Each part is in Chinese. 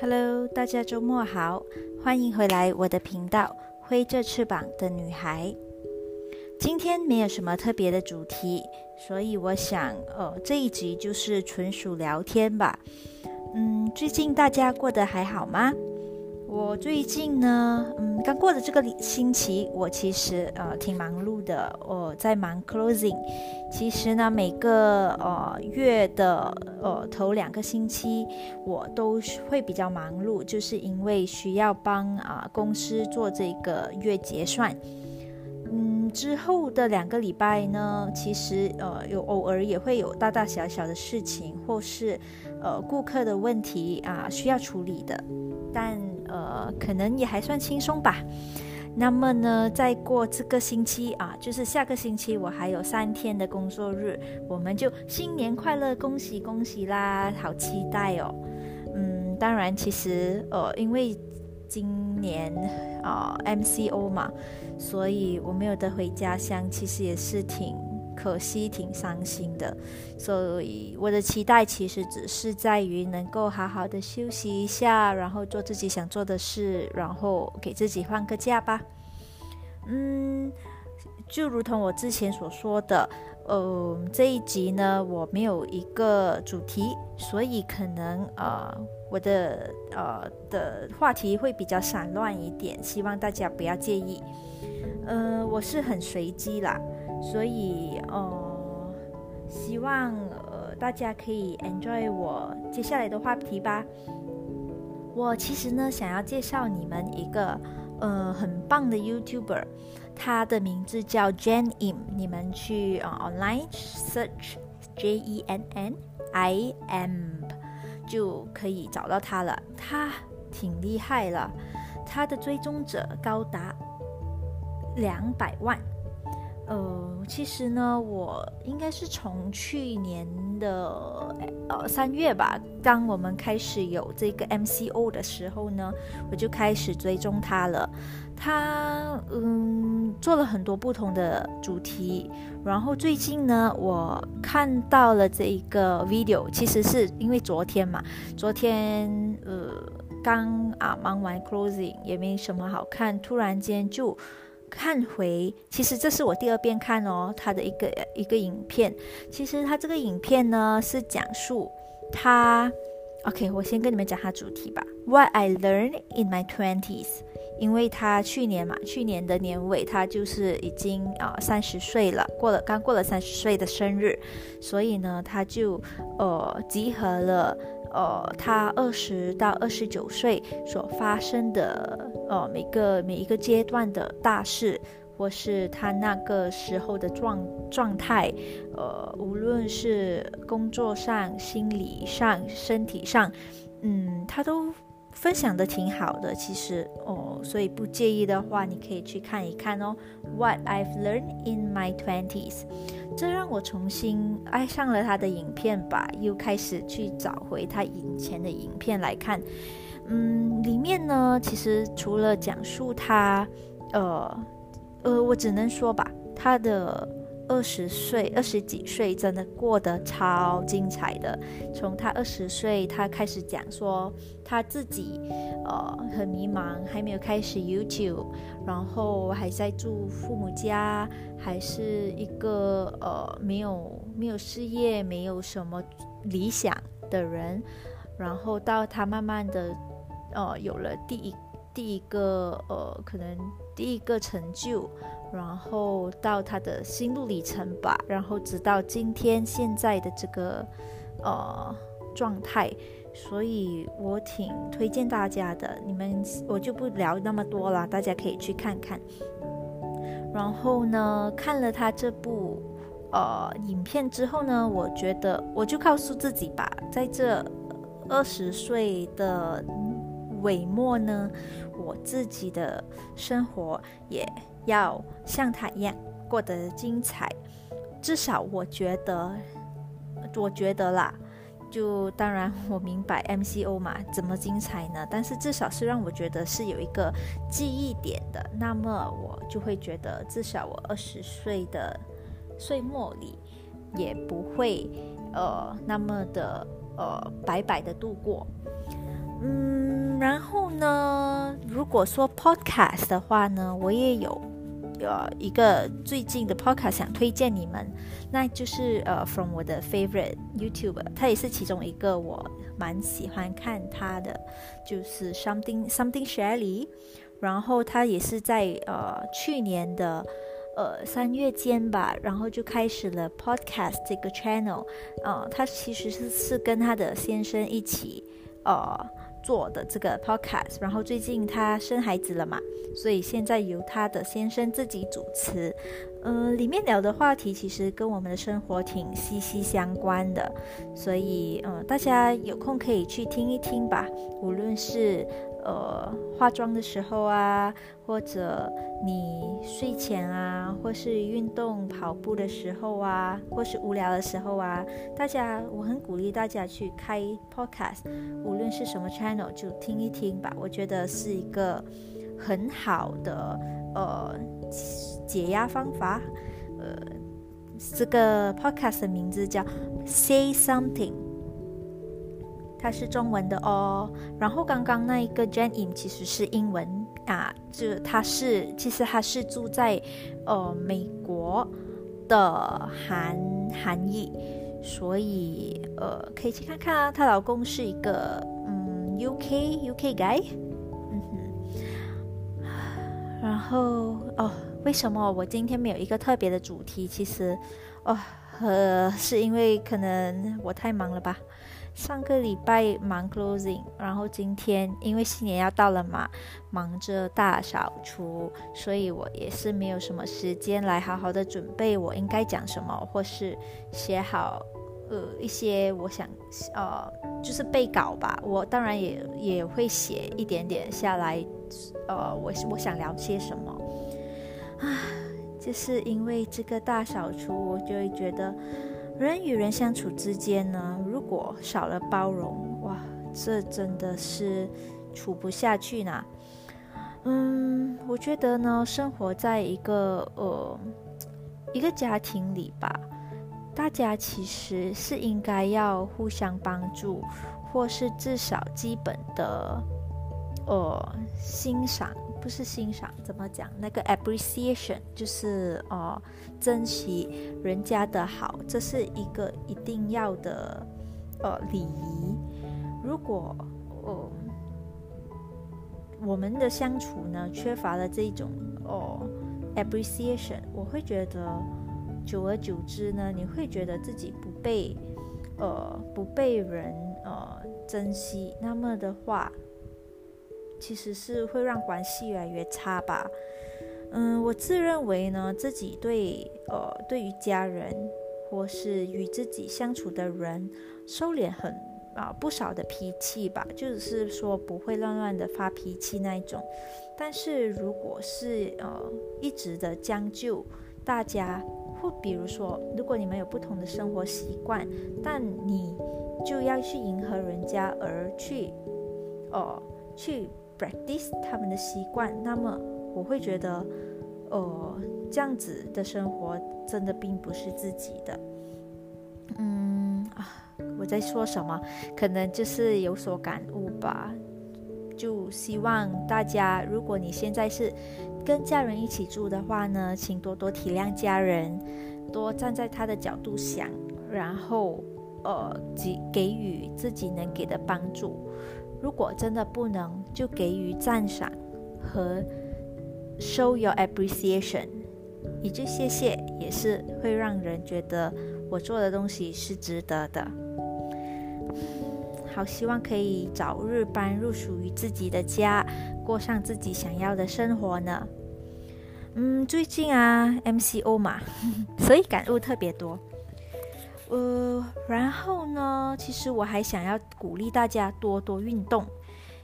Hello，大家周末好，欢迎回来我的频道《挥着翅膀的女孩》。今天没有什么特别的主题，所以我想，呃，这一集就是纯属聊天吧。嗯，最近大家过得还好吗？我最近呢，嗯，刚过的这个星期，我其实呃挺忙碌的，我在忙 closing。其实呢，每个呃月的呃头两个星期，我都会比较忙碌，就是因为需要帮啊公司做这个月结算。嗯，之后的两个礼拜呢，其实呃有偶尔也会有大大小小的事情，或是呃顾客的问题啊需要处理的，但呃可能也还算轻松吧。那么呢，再过这个星期啊，就是下个星期我还有三天的工作日，我们就新年快乐，恭喜恭喜啦，好期待哦。嗯，当然其实呃因为。今年啊，MCO 嘛，所以我没有得回家乡，其实也是挺可惜、挺伤心的。所以我的期待其实只是在于能够好好的休息一下，然后做自己想做的事，然后给自己放个假吧。嗯，就如同我之前所说的。呃，这一集呢，我没有一个主题，所以可能呃，我的呃的话题会比较散乱一点，希望大家不要介意。呃，我是很随机啦，所以呃，希望呃大家可以 enjoy 我接下来的话题吧。我其实呢，想要介绍你们一个呃很棒的 YouTuber。他的名字叫 Jen Im，你们去啊 online search J E N N I M 就可以找到他了。他挺厉害了，他的追踪者高达两百万。呃，其实呢，我应该是从去年的呃三月吧，当我们开始有这个 MCO 的时候呢，我就开始追踪他了。他嗯做了很多不同的主题，然后最近呢，我看到了这一个 video，其实是因为昨天嘛，昨天呃刚啊忙完 closing 也没什么好看，突然间就。看回，其实这是我第二遍看哦，他的一个一个影片。其实他这个影片呢是讲述他，OK，我先跟你们讲他主题吧。What I learned in my twenties，因为他去年嘛，去年的年尾他就是已经啊三十岁了，过了刚过了三十岁的生日，所以呢他就呃集合了。呃，他二十到二十九岁所发生的呃每个每一个阶段的大事，或是他那个时候的状状态，呃，无论是工作上、心理上、身体上，嗯，他都分享的挺好的。其实哦，所以不介意的话，你可以去看一看哦。What I've learned in my twenties。这让我重新爱上了他的影片吧，又开始去找回他以前的影片来看。嗯，里面呢，其实除了讲述他，呃，呃，我只能说吧，他的。二十岁、二十几岁，真的过得超精彩的。从他二十岁，他开始讲说他自己，呃，很迷茫，还没有开始 YouTube，然后还在住父母家，还是一个呃没有没有事业、没有什么理想的人。然后到他慢慢的，呃，有了第一第一个呃，可能第一个成就。然后到他的心路里程吧，然后直到今天现在的这个呃状态，所以我挺推荐大家的。你们我就不聊那么多了，大家可以去看看。然后呢，看了他这部呃影片之后呢，我觉得我就告诉自己吧，在这二十岁的尾末呢，我自己的生活也。要像他一样过得精彩，至少我觉得，我觉得啦，就当然我明白 MCO 嘛，怎么精彩呢？但是至少是让我觉得是有一个记忆点的，那么我就会觉得，至少我二十岁的岁末里也不会呃那么的呃白白的度过。嗯，然后呢，如果说 podcast 的话呢，我也有呃一个最近的 podcast 想推荐你们，那就是呃 from 我的 favorite YouTuber，他也是其中一个我蛮喜欢看他的，就是 something something Shelly，然后他也是在呃去年的。呃，三月间吧，然后就开始了 podcast 这个 channel。呃，他其实是是跟他的先生一起呃做的这个 podcast。然后最近她生孩子了嘛，所以现在由她的先生自己主持。嗯，里面聊的话题其实跟我们的生活挺息息相关的，所以嗯，大家有空可以去听一听吧。无论是呃，化妆的时候啊，或者你睡前啊，或是运动跑步的时候啊，或是无聊的时候啊，大家，我很鼓励大家去开 podcast，无论是什么 channel，就听一听吧。我觉得是一个很好的呃解压方法。呃，这个 podcast 的名字叫 Say Something。它是中文的哦，然后刚刚那一个 Jane 其实是英文啊，就他是其实他是住在呃美国的韩韩裔，所以呃可以去看看啊，她老公是一个嗯 UK UK guy，嗯哼，然后哦为什么我今天没有一个特别的主题？其实哦呃是因为可能我太忙了吧。上个礼拜忙 closing，然后今天因为新年要到了嘛，忙着大扫除，所以我也是没有什么时间来好好的准备我应该讲什么，或是写好呃一些我想呃就是背稿吧。我当然也也会写一点点下来，呃，我我想聊些什么啊，就是因为这个大扫除，我就会觉得。人与人相处之间呢，如果少了包容，哇，这真的是处不下去呢。嗯，我觉得呢，生活在一个呃一个家庭里吧，大家其实是应该要互相帮助，或是至少基本的呃欣赏。不是欣赏，怎么讲？那个 appreciation 就是哦，珍惜人家的好，这是一个一定要的呃礼仪。如果哦我们的相处呢缺乏了这种哦 appreciation，我会觉得久而久之呢，你会觉得自己不被呃不被人呃珍惜，那么的话。其实是会让关系越来越差吧。嗯，我自认为呢，自己对呃对于家人或是与自己相处的人，收敛很啊不少的脾气吧，就是说不会乱乱的发脾气那一种。但是如果是呃一直的将就，大家或比如说，如果你们有不同的生活习惯，但你就要去迎合人家而去，哦去。Practice 他们的习惯，那么我会觉得，呃，这样子的生活真的并不是自己的。嗯啊，我在说什么？可能就是有所感悟吧。就希望大家，如果你现在是跟家人一起住的话呢，请多多体谅家人，多站在他的角度想，然后呃，给给予自己能给的帮助。如果真的不能，就给予赞赏和 show your appreciation，一句谢谢也是会让人觉得我做的东西是值得的。好，希望可以早日搬入属于自己的家，过上自己想要的生活呢。嗯，最近啊，MCO 嘛，所以感悟特别多。呃，然后呢？其实我还想要鼓励大家多多运动。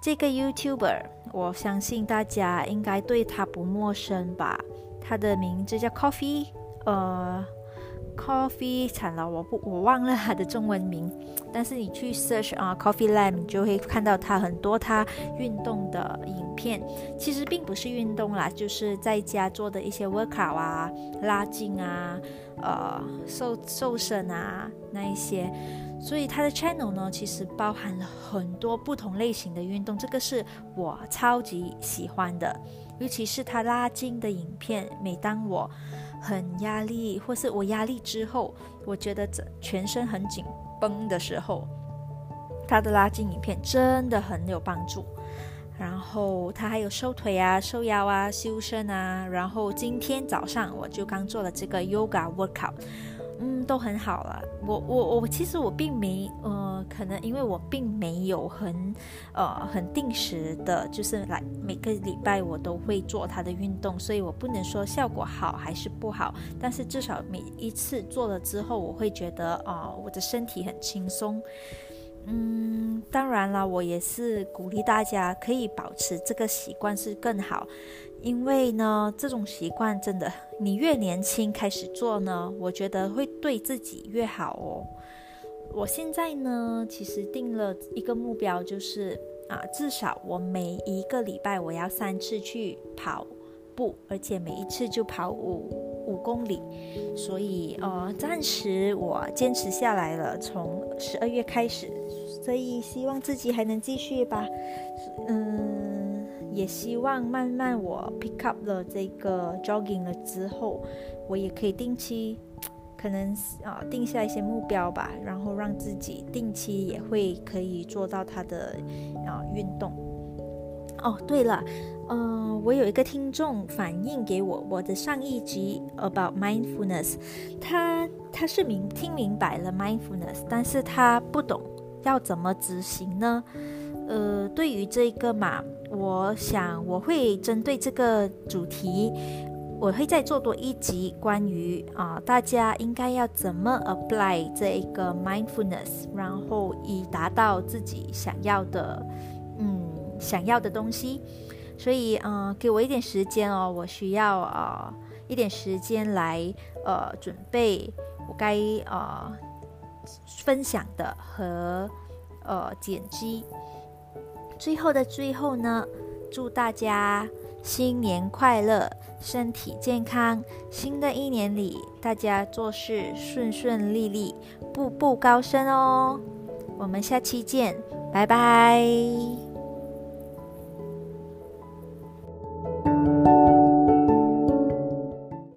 这个 YouTuber，我相信大家应该对他不陌生吧？他的名字叫 Coffee，呃 Coffee 惨了，我不我忘了它的中文名，但是你去 search 啊 Coffee Lab，你就会看到他很多他运动的影片。其实并不是运动啦，就是在家做的一些 workout 啊、拉筋啊、呃瘦瘦身啊那一些。所以他的 channel 呢，其实包含了很多不同类型的运动，这个是我超级喜欢的。尤其是他拉筋的影片，每当我很压力，或是我压力之后，我觉得这全身很紧绷的时候，他的拉筋影片真的很有帮助。然后他还有收腿啊、收腰啊、修身啊。然后今天早上我就刚做了这个 yoga workout。嗯，都很好了。我我我，其实我并没呃，可能因为我并没有很呃很定时的，就是来每个礼拜我都会做他的运动，所以我不能说效果好还是不好。但是至少每一次做了之后，我会觉得啊，我的身体很轻松。嗯，当然了，我也是鼓励大家可以保持这个习惯是更好。因为呢，这种习惯真的，你越年轻开始做呢，我觉得会对自己越好哦。我现在呢，其实定了一个目标，就是啊，至少我每一个礼拜我要三次去跑步，而且每一次就跑五五公里。所以呃，暂时我坚持下来了，从十二月开始，所以希望自己还能继续吧。嗯。也希望慢慢我 pick up 了这个 jogging 了之后，我也可以定期，可能啊定下一些目标吧，然后让自己定期也会可以做到它的啊运动。哦，对了，嗯，我有一个听众反映给我我的上一集 about mindfulness，他他是明听明白了 mindfulness，但是他不懂要怎么执行呢？呃，对于这个嘛。我想我会针对这个主题，我会再做多一集关于啊，大家应该要怎么 apply 这一个 mindfulness，然后以达到自己想要的，嗯，想要的东西。所以，嗯，给我一点时间哦，我需要啊一点时间来呃准备我该呃分享的和呃剪辑。最后的最后呢，祝大家新年快乐，身体健康。新的一年里，大家做事顺顺利利，步步高升哦。我们下期见，拜拜。